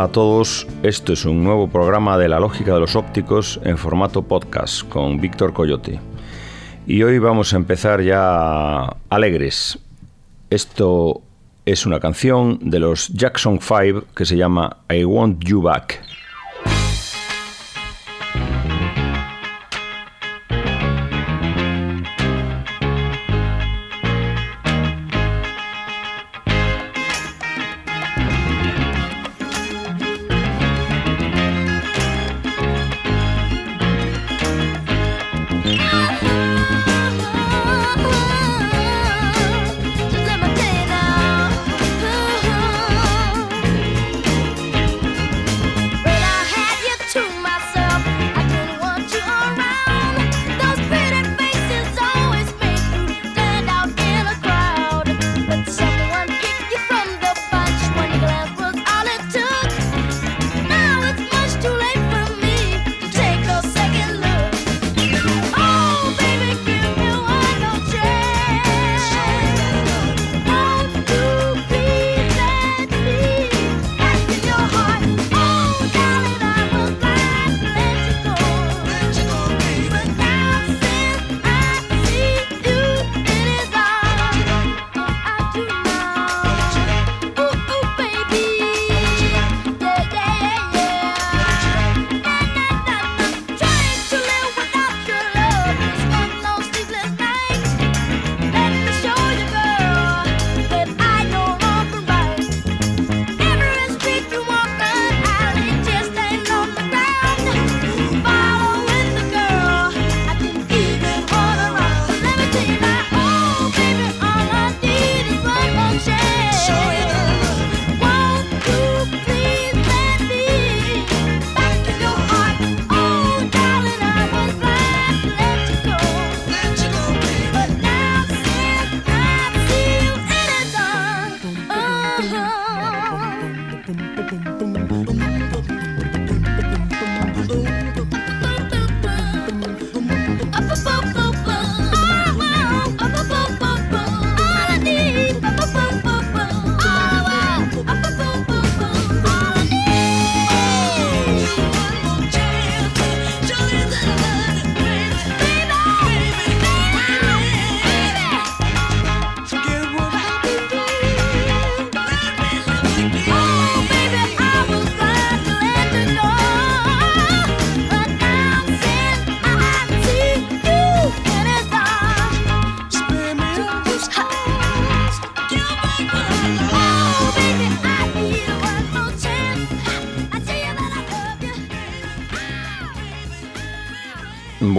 Hola a todos, esto es un nuevo programa de la lógica de los ópticos en formato podcast con Víctor Coyote. Y hoy vamos a empezar ya alegres. Esto es una canción de los Jackson 5 que se llama I Want You Back.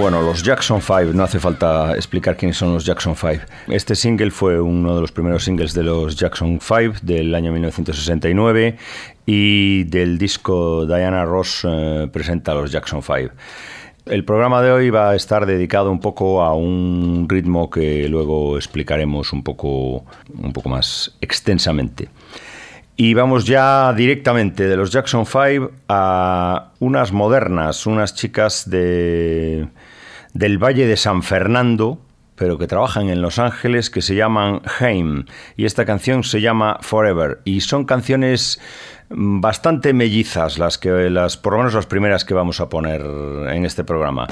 Bueno, los Jackson 5, no hace falta explicar quiénes son los Jackson 5. Este single fue uno de los primeros singles de los Jackson 5 del año 1969 y del disco Diana Ross eh, presenta a los Jackson 5. El programa de hoy va a estar dedicado un poco a un ritmo que luego explicaremos un poco, un poco más extensamente. Y vamos ya directamente de los Jackson 5 a unas modernas, unas chicas de del Valle de San Fernando, pero que trabajan en Los Ángeles, que se llaman Haim. Y esta canción se llama Forever. Y son canciones bastante mellizas, las que las, por lo menos las primeras que vamos a poner en este programa.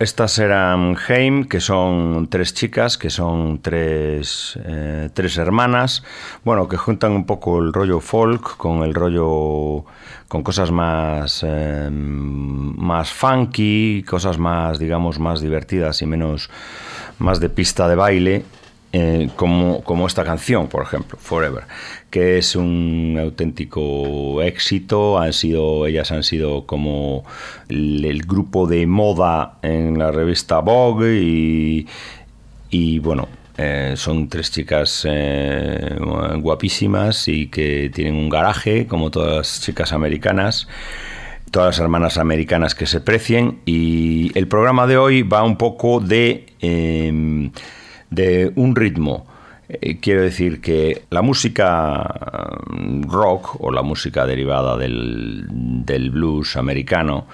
Estas eran Heim, que son tres chicas, que son tres, eh, tres hermanas, bueno, que juntan un poco el rollo folk con el rollo, con cosas más, eh, más funky, cosas más, digamos, más divertidas y menos, más de pista de baile. Eh, como, como, esta canción, por ejemplo, Forever, que es un auténtico éxito. Han sido, ellas han sido como el, grupo de moda en la revista Vogue y, bueno, eh, son tres chicas eh, guapísimas y que tienen un garaje, como todas las chicas americanas todas las hermanas americanas que se precien y el programa de hoy va un poco de de un ritmo. Eh, quiero decir que la música mm, rock o la música derivada del, blues americano,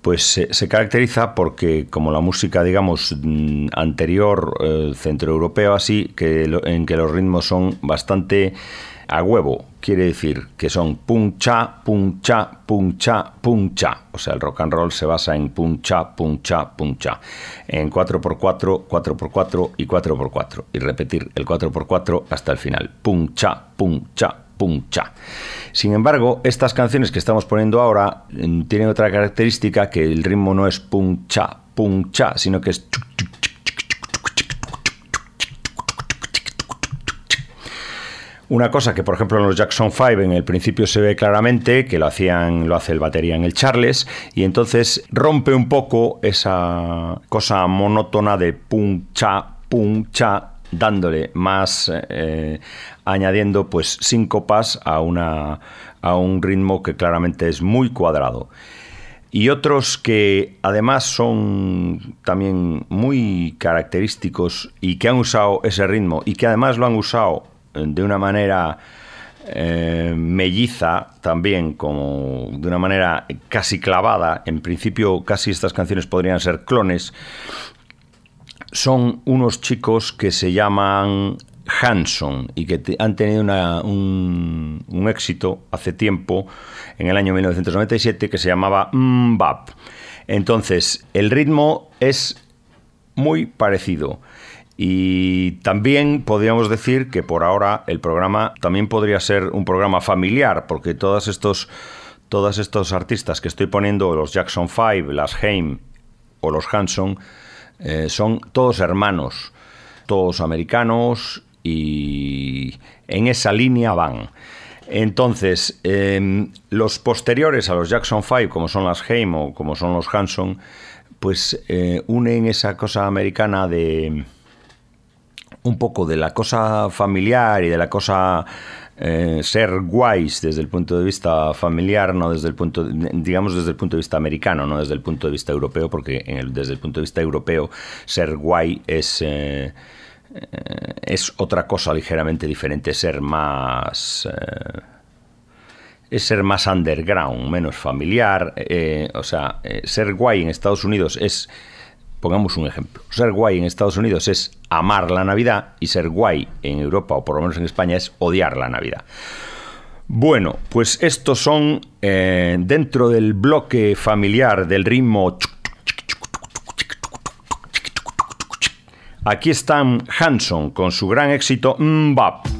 pues se, caracteriza porque como la música, digamos, mm, anterior eh, centroeuropeo así, que en que los ritmos son bastante a huevo quiere decir que son pum cha, pum cha, pum cha, pum cha. O sea, el rock and roll se basa en pum cha, pum cha, pum cha. En 4x4, 4x4 y 4x4. Y repetir el 4x4 hasta el final. Pum cha, pum cha, pum cha. Sin embargo, estas canciones que estamos poniendo ahora mm, tienen otra característica que el ritmo no es pum cha, pum cha, sino que es Una cosa que, por ejemplo, en los Jackson 5 en el principio se ve claramente, que lo hacían, lo hace el batería en el Charles, y entonces rompe un poco esa cosa monótona de pum cha, pum cha, dándole más, eh, añadiendo pues síncopas a, una, a un ritmo que claramente es muy cuadrado. Y otros que además son también muy característicos y que han usado ese ritmo y que además lo han usado de una manera eh, melliza también, como de una manera casi clavada, en principio casi estas canciones podrían ser clones, son unos chicos que se llaman Hanson y que han tenido un, un, éxito hace tiempo, en el año 1997, que se llamaba Mbap. Entonces, el ritmo es muy parecido. Y también podríamos decir que por ahora el programa también podría ser un programa familiar, porque todos estos, todos estos artistas que estoy poniendo, los Jackson 5, las Haim o los Hanson, eh, son todos hermanos, todos americanos y en esa línea van. Entonces, em, los posteriores a los Jackson 5, como son las Haim o como son los Hanson, pues eh, unen esa cosa americana de un poco de la cosa familiar y de la cosa eh, ser guays desde el punto de vista familiar, no desde el punto, digamos desde el punto de vista americano, no desde el punto de vista europeo, porque desde el punto de vista europeo ser guay es eh, es otra cosa ligeramente diferente, ser más es ser más underground, menos familiar. o sea, ser guay en Estados Unidos es Pongamos un ejemplo. Ser guay en Estados Unidos es amar la Navidad y ser guay en Europa o por lo menos en España es odiar la Navidad. Bueno, pues estos son eh, dentro del bloque familiar del ritmo... Aquí están Hanson con su gran éxito Mbap.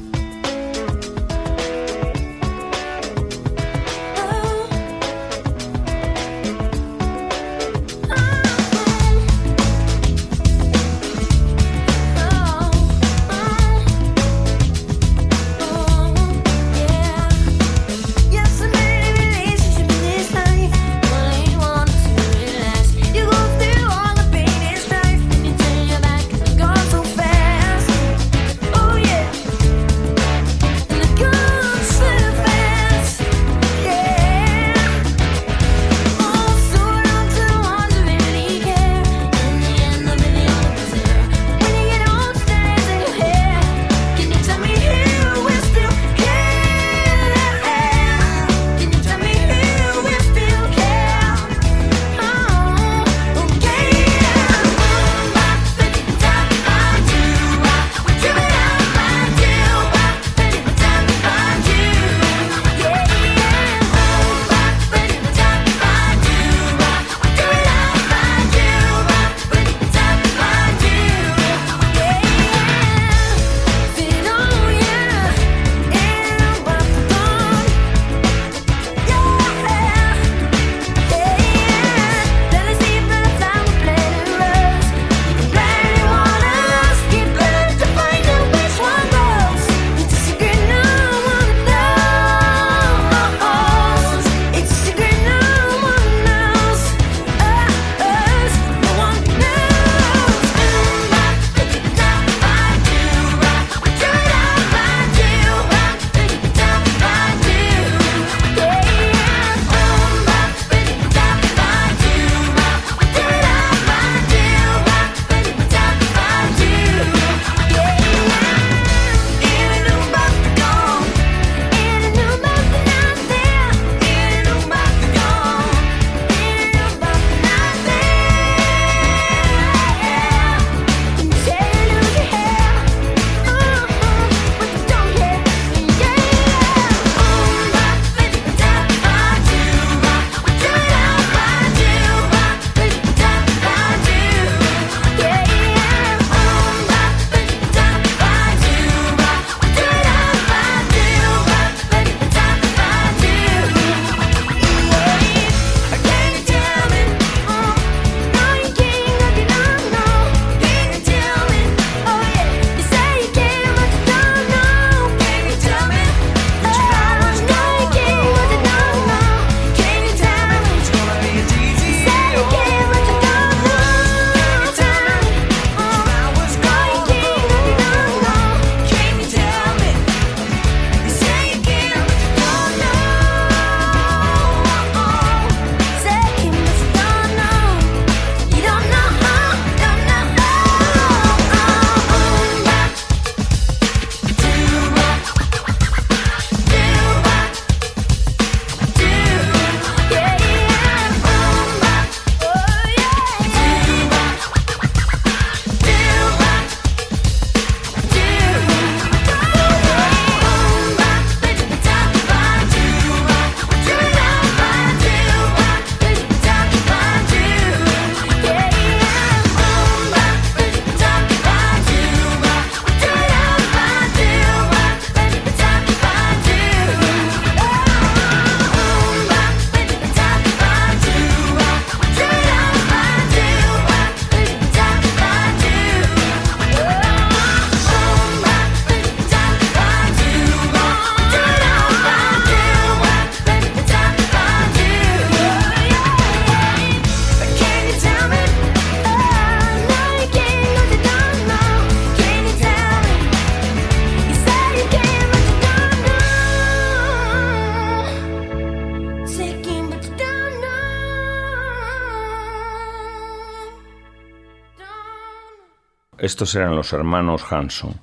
Estos eran los hermanos Hanson.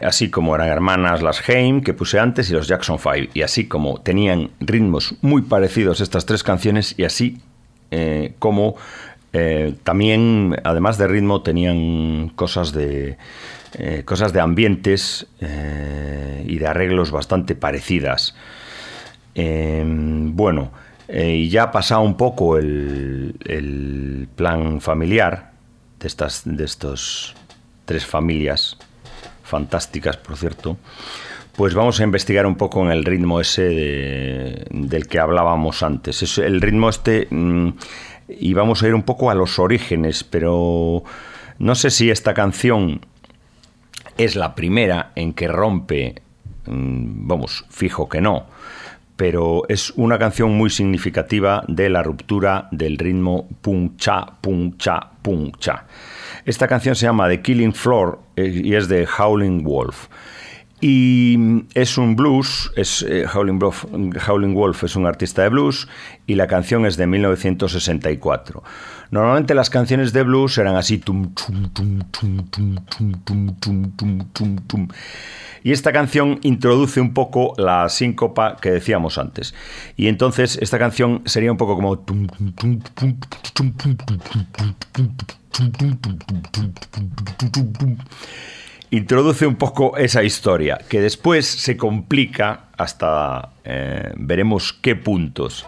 Así como eran hermanas las Haim, que puse antes, y los Jackson 5. Y así como tenían ritmos muy parecidos estas tres canciones, y así eh, como eh, también, además de ritmo, tenían cosas de, eh, cosas de ambientes y de arreglos bastante parecidas. bueno, y ya ha pasado un poco el, el plan familiar de, estas, de estos tres familias fantásticas, por cierto, pues vamos a investigar un poco en el ritmo ese del que hablábamos antes. Es el ritmo este, mm, y vamos a ir un poco a los orígenes, pero no sé si esta canción es la primera en que rompe, mm, vamos, fijo que no, pero es una canción muy significativa de la ruptura del ritmo pum cha, pum cha, pum cha. Esta canción se llama The Killing Floor eh, y es de Howling Wolf. Y es un blues, es, eh, Howling, Wolf, Wolf, es un artista de blues y la canción es de 1964. Normalmente las canciones de blues eran así tum tum tum tum tum tum tum tum tum tum y esta canción introduce un poco la síncopa que decíamos antes. Y entonces esta canción sería un poco como introduce un poco esa historia, que después se complica hasta eh, veremos qué puntos.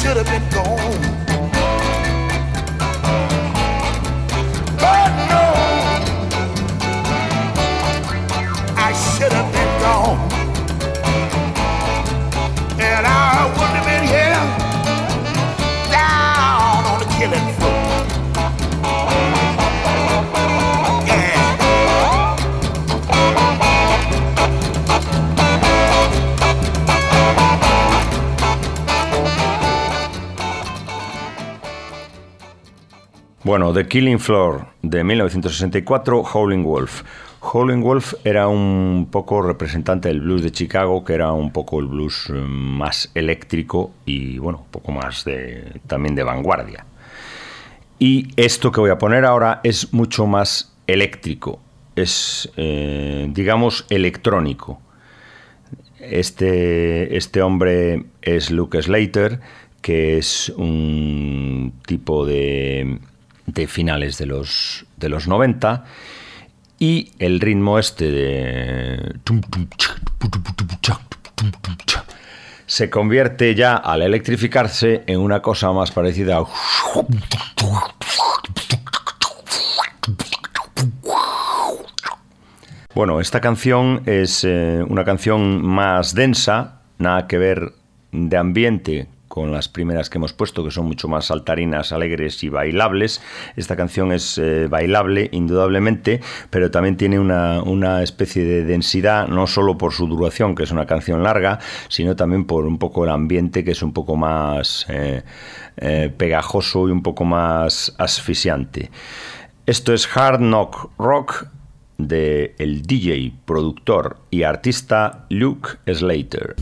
should have been gone. Bueno, The Killing Floor de 1964, Howling Wolf. Howling Wolf era un poco representante del blues de Chicago, que era un poco el blues eh, más eléctrico y, bueno, un poco más de, también de vanguardia. Y esto que voy a poner ahora es mucho más eléctrico, es, eh, digamos, electrónico. Este, este hombre es Luke Slater, que es un tipo de de finales de los, de los 90 y el ritmo este de se convierte ya al electrificarse en una cosa más parecida a Bueno, esta canción es eh, una canción más densa, nada que ver de ambiente con las primeras que hemos puesto, que son mucho más saltarinas, alegres y bailables. Esta canción es eh, bailable, indudablemente, pero también tiene una, especie de densidad, no solo por su duración, que es una canción larga, sino también por un poco el ambiente, que es un poco más eh, pegajoso y un poco más asfixiante. Esto es Hard Knock Rock de el DJ, productor y artista Luke Slater.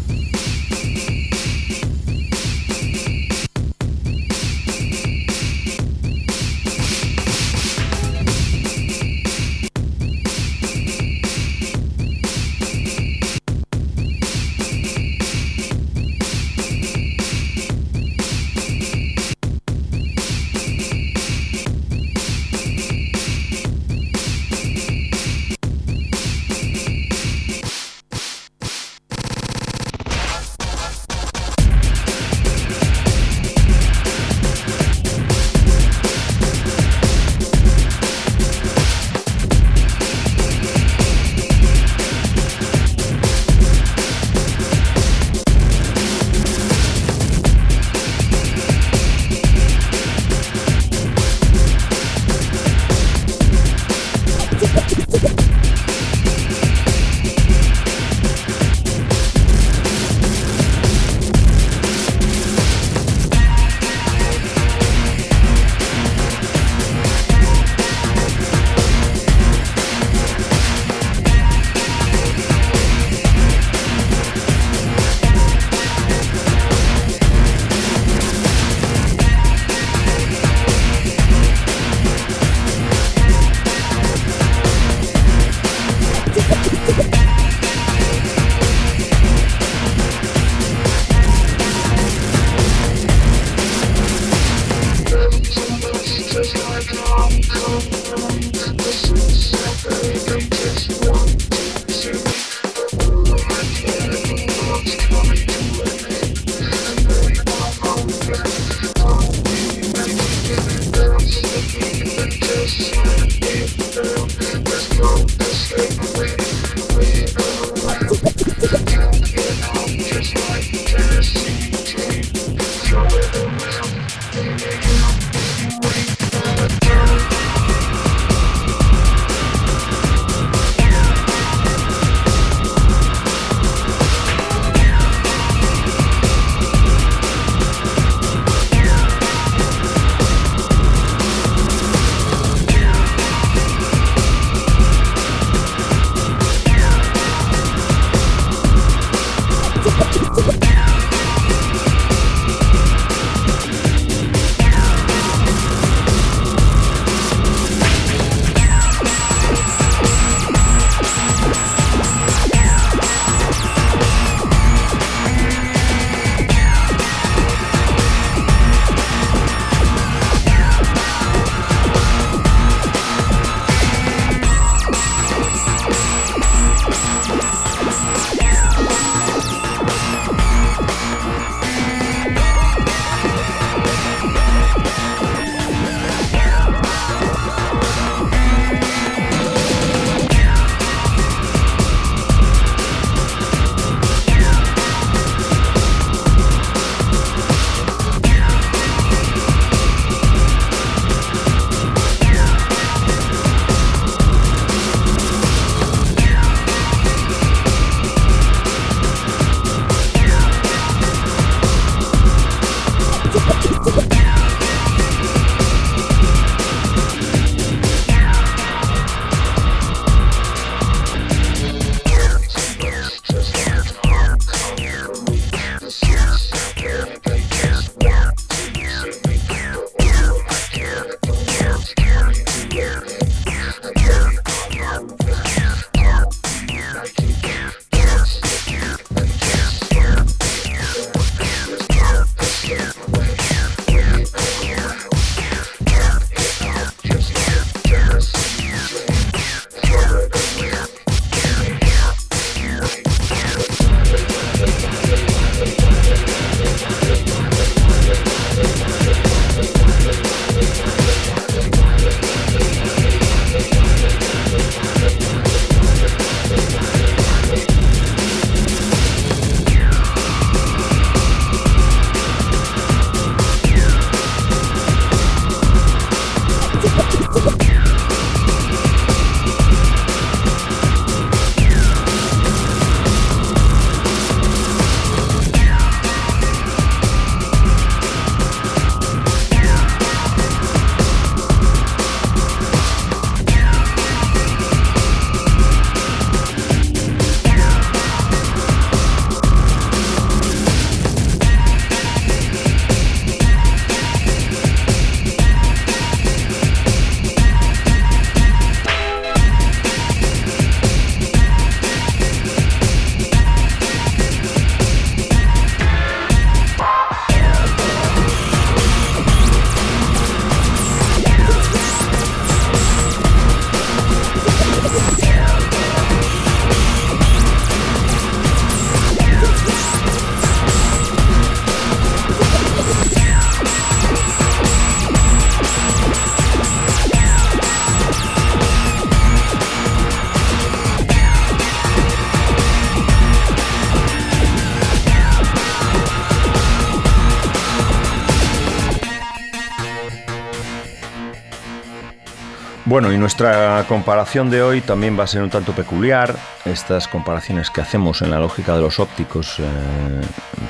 Bueno, y nuestra comparación de hoy también va a ser un tanto peculiar. Estas comparaciones que hacemos en la lógica de los ópticos, eh,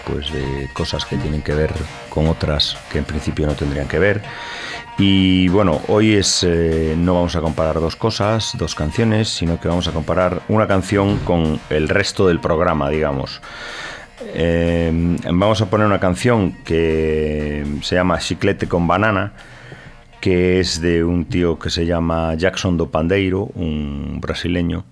pues de cosas que tienen que ver con otras que en principio no tendrían que ver. Y bueno, hoy es eh, no vamos a comparar dos cosas, dos canciones, sino que vamos a comparar una canción con el resto del programa, digamos. Eh, vamos a poner una canción que se llama Chiclete con Banana que es de un tío que se llama Jackson do Pandeiro, un brasileño.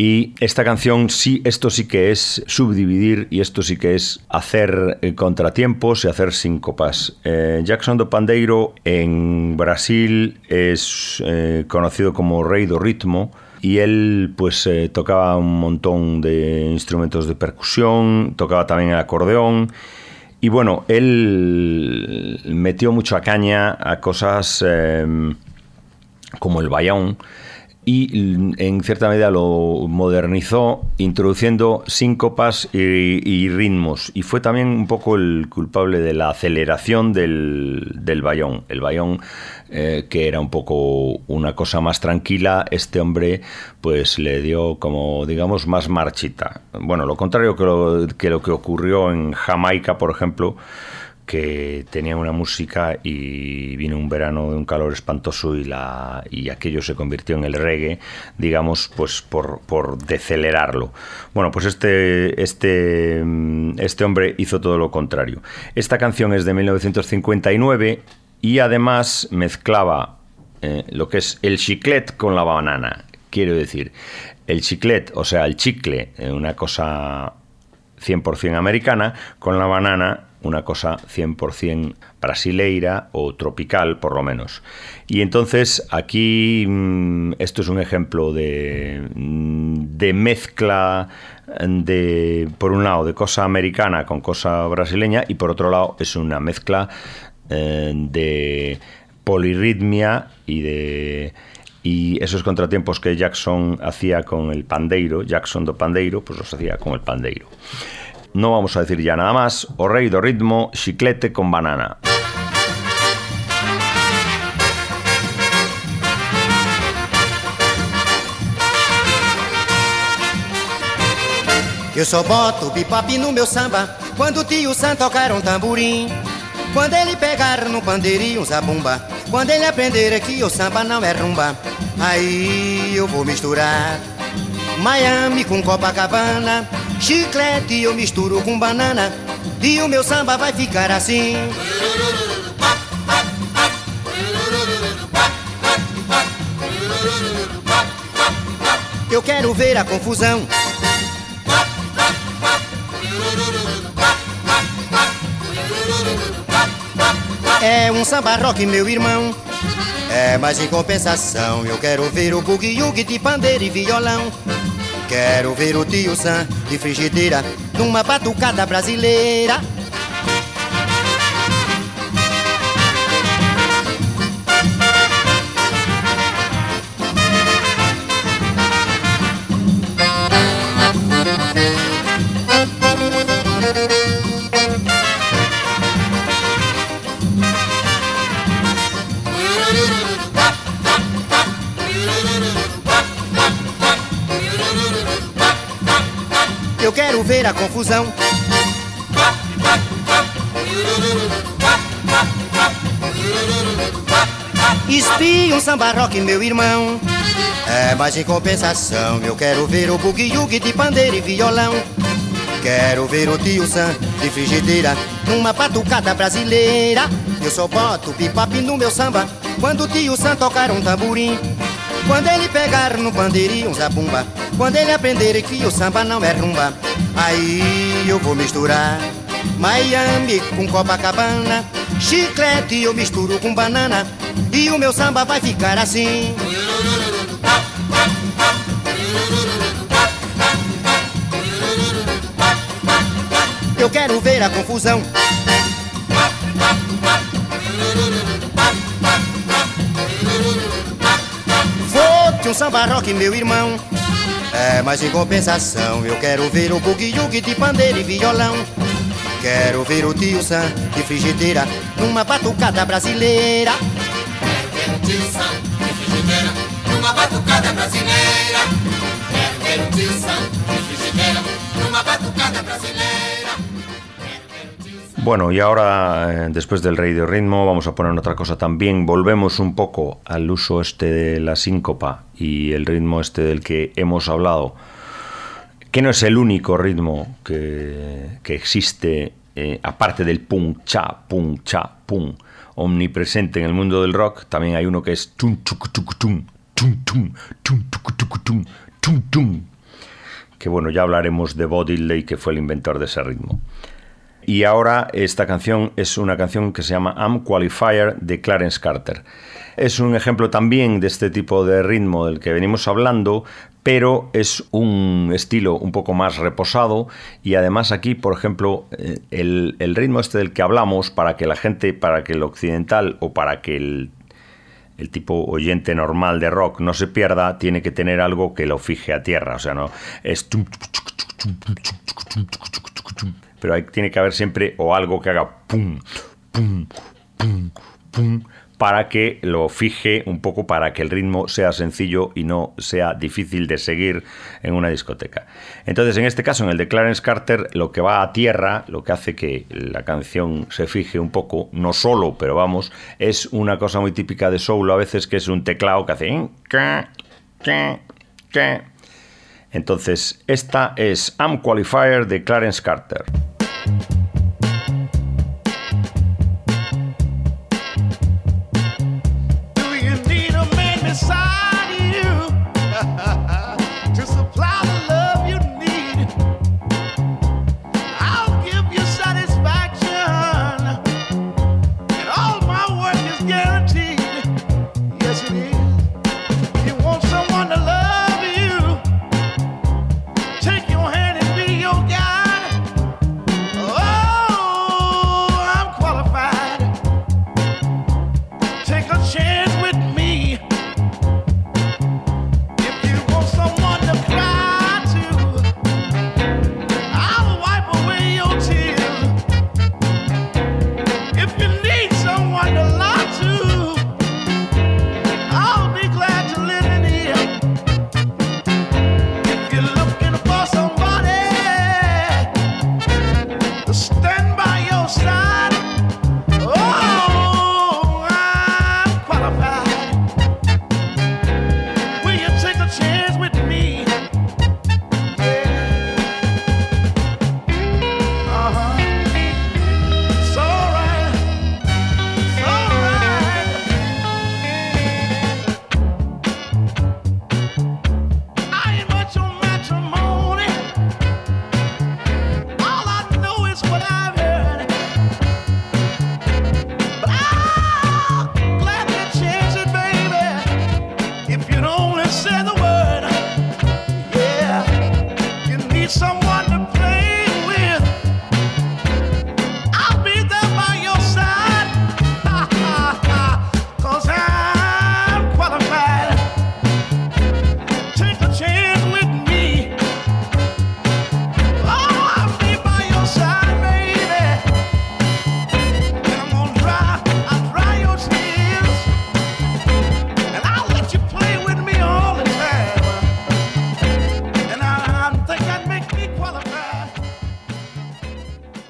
Y esta canción, sí, esto sí que es subdividir y esto sí que es hacer eh, contratiempos y hacer síncopas. Eh, Jackson do Pandeiro en Brasil es eh, conocido como Rey do Ritmo y él pues tocaba un montón de instrumentos de percusión, tocaba también el acordeón y bueno, él metió mucho a caña a cosas em, como el bayón y en cierta medida lo modernizó introduciendo síncopas y, ritmos y fue también un poco el culpable de la aceleración del, del bayón. El bayón eh, que era un poco una cosa más tranquila, este hombre pues le dio como digamos más marchita. Bueno, lo contrario que lo que ocurrió en Jamaica, por ejemplo, que tenía una música y vino un verano de un calor espantoso y, la, y aquello se convirtió en el reggae, digamos, pues por, por decelerarlo. Bueno, pues este, este, este hombre hizo todo lo contrario. Esta canción es de 1959 y además mezclaba eh, lo que es el chiclet con la banana. Quiero decir, el chiclet, o sea, el chicle, eh, una cosa 100% americana, con la banana una cosa 100% brasileira o tropical, por lo menos. Y entonces aquí mm, esto es un ejemplo de, mm, de mezcla de, por un lado, de cosa americana con cosa brasileña y por otro lado es una mezcla eh, de polirritmia y de y esos contratiempos que Jackson hacía con el pandeiro, Jackson do pandeiro, pues los hacía con el pandeiro. No vamos a decir ya nada más. O rey do ritmo, chiclete con banana. Eu só boto bipop no meu samba Quando o tio Sam tocar um tamborim Quando ele pegar no pandeirinho zabumba Quando ele aprender que o samba não é rumba Aí eu vou misturar Miami com Copacabana Chiclete eu misturo com banana E o meu samba vai ficar assim. Eu quero ver a confusão. É um samba rock, meu irmão. É, mas em compensação Eu quero ver o bugue-yugue de pandeiro e violão Quero ver o tio Sam de frigideira numa batucada brasileira. Quero ver a confusão. Espia um samba rock, meu irmão. É, mas em compensação, eu quero ver o bugue-yugue de pandeiro e violão. Quero ver o tio Sam de frigideira numa batucada brasileira. Eu só boto bipop no meu samba quando o tio Sam tocar um tamborim. Quando ele pegar no pandeirinho zabumba Quando ele aprender que o samba não é rumba Aí eu vou misturar Miami com Copacabana Chiclete eu misturo com banana E o meu samba vai ficar assim Eu quero ver a confusão um samba rock, meu irmão. É, mas em compensação, eu quero ver o bugue-yugue de pandeiro e violão. Quero ver o tio Sam de frigideira numa batucada brasileira. Quero ver o tio Sam de frigideira numa batucada brasileira. Quero ver o tio Sam de frigideira numa batucada brasileira. Bueno, y ahora, eh, después del rey ritmo, vamos a poner otra cosa también. Volvemos un poco al uso este de la síncopa y el ritmo este del que hemos hablado, que no es el único ritmo que, que existe, eh, aparte del pum, cha, pum, cha, pum, omnipresente en el mundo del rock, también hay uno que es tum, tum, tum, tum, tum, tum, tum, tum, que bueno, ya hablaremos de Bob Diddley, que fue el inventor de ese ritmo. Y ahora esta canción es una canción que se llama Am Qualifier de Clarence Carter. Es un ejemplo también de este tipo de ritmo del que venimos hablando, pero es un estilo un poco más reposado y además aquí, por ejemplo, eh, el, el ritmo este del que hablamos, para que la gente, para que el occidental o para que el el tipo oyente normal de rock no se pierda, tiene que tener algo que lo fije a tierra. O sea, no es. Pero ahí tiene que haber siempre o algo que haga pum, pum, pum, pum, para que lo fije un poco, para que el ritmo sea sencillo y no sea difícil de seguir en una discoteca. Entonces, en este caso, en el de Clarence Carter, lo que va a tierra, lo que hace que la canción se fije un poco, no solo, pero vamos, es una cosa muy típica de soul a veces, que es un teclado que hace... Entonces, esta es Am Qualifier de Clarence Carter.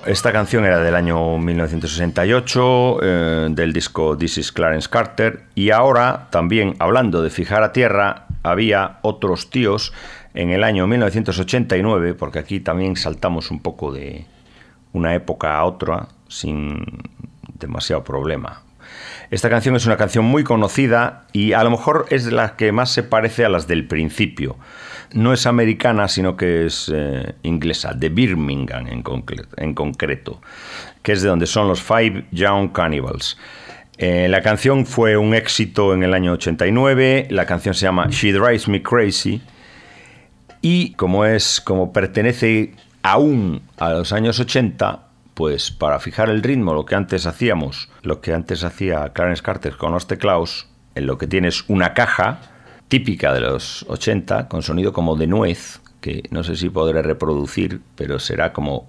Esta canción era del año 1968, eh, del disco This is Clarence Carter, y ahora también, hablando de fijar a tierra, había otros tíos en el año 1989, porque aquí también saltamos un poco de una época a otra sin demasiado problema. Esta canción es una canción muy conocida y a lo mejor es la que más se parece a las del principio no es americana, sino que es eh, inglesa, de Birmingham en, concreto, que es de donde son los Five Young Cannibals. Eh, la canción fue un éxito en el año 89, la canción se llama She Drives Me Crazy y como es como pertenece aún a los años 80, pues para fijar el ritmo, lo que antes hacíamos, lo que antes hacía Clarence Carter con los teclados, en lo que tienes una caja típica de los 80, con sonido como de nuez, que no sé si podré reproducir, pero será como...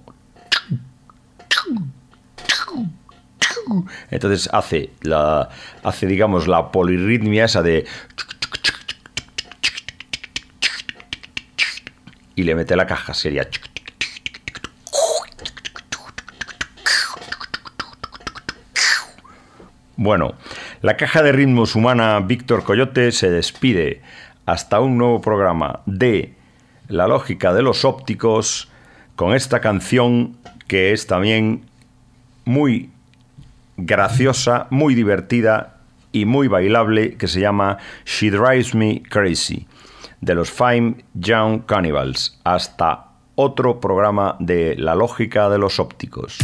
Entonces hace, la, hace digamos, la polirritmia esa de... Y le mete la caja, sería... Bueno, la caja de ritmos humana Víctor Coyote se despide hasta un nuevo programa de La lógica de los ópticos con esta canción que es también muy graciosa, muy divertida y muy bailable que se llama She Drives Me Crazy de los Fine Young Cannibals. Hasta otro programa de La lógica de los ópticos.